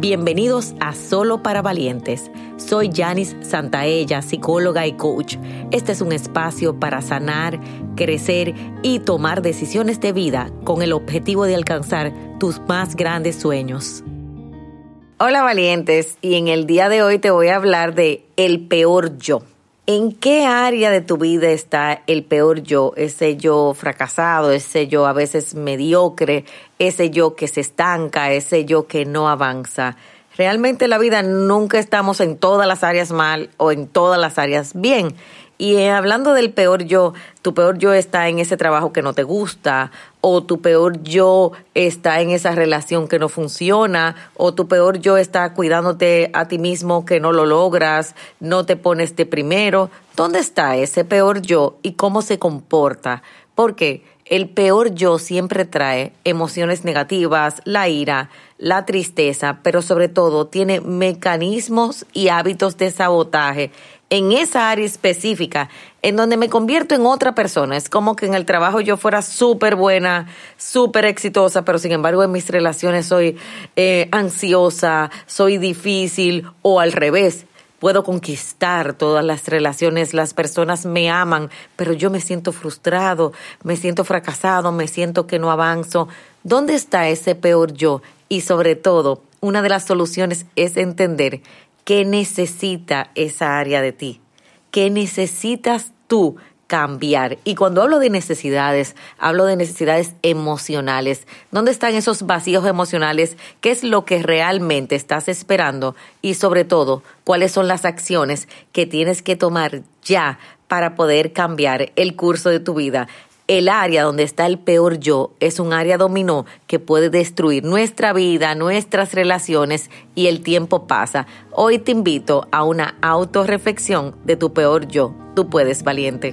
Bienvenidos a Solo para Valientes. Soy Janice Santaella, psicóloga y coach. Este es un espacio para sanar, crecer y tomar decisiones de vida con el objetivo de alcanzar tus más grandes sueños. Hola valientes, y en el día de hoy te voy a hablar de el peor yo. ¿En qué área de tu vida está el peor yo? Ese yo fracasado, ese yo a veces mediocre, ese yo que se estanca, ese yo que no avanza. Realmente en la vida nunca estamos en todas las áreas mal o en todas las áreas bien. Y eh, hablando del peor yo, tu peor yo está en ese trabajo que no te gusta, o tu peor yo está en esa relación que no funciona, o tu peor yo está cuidándote a ti mismo que no lo logras, no te pones de primero. ¿Dónde está ese peor yo y cómo se comporta? Porque el peor yo siempre trae emociones negativas, la ira, la tristeza, pero sobre todo tiene mecanismos y hábitos de sabotaje en esa área específica en donde me convierto en otra persona. Es como que en el trabajo yo fuera súper buena, súper exitosa, pero sin embargo en mis relaciones soy eh, ansiosa, soy difícil o al revés. Puedo conquistar todas las relaciones, las personas me aman, pero yo me siento frustrado, me siento fracasado, me siento que no avanzo. ¿Dónde está ese peor yo? Y sobre todo, una de las soluciones es entender qué necesita esa área de ti, qué necesitas tú cambiar. Y cuando hablo de necesidades, hablo de necesidades emocionales. ¿Dónde están esos vacíos emocionales? ¿Qué es lo que realmente estás esperando? Y sobre todo, ¿cuáles son las acciones que tienes que tomar ya para poder cambiar el curso de tu vida? el área donde está el peor yo es un área dominó que puede destruir nuestra vida, nuestras relaciones y el tiempo pasa. Hoy te invito a una autorreflexión de tu peor yo. Tú puedes, valiente.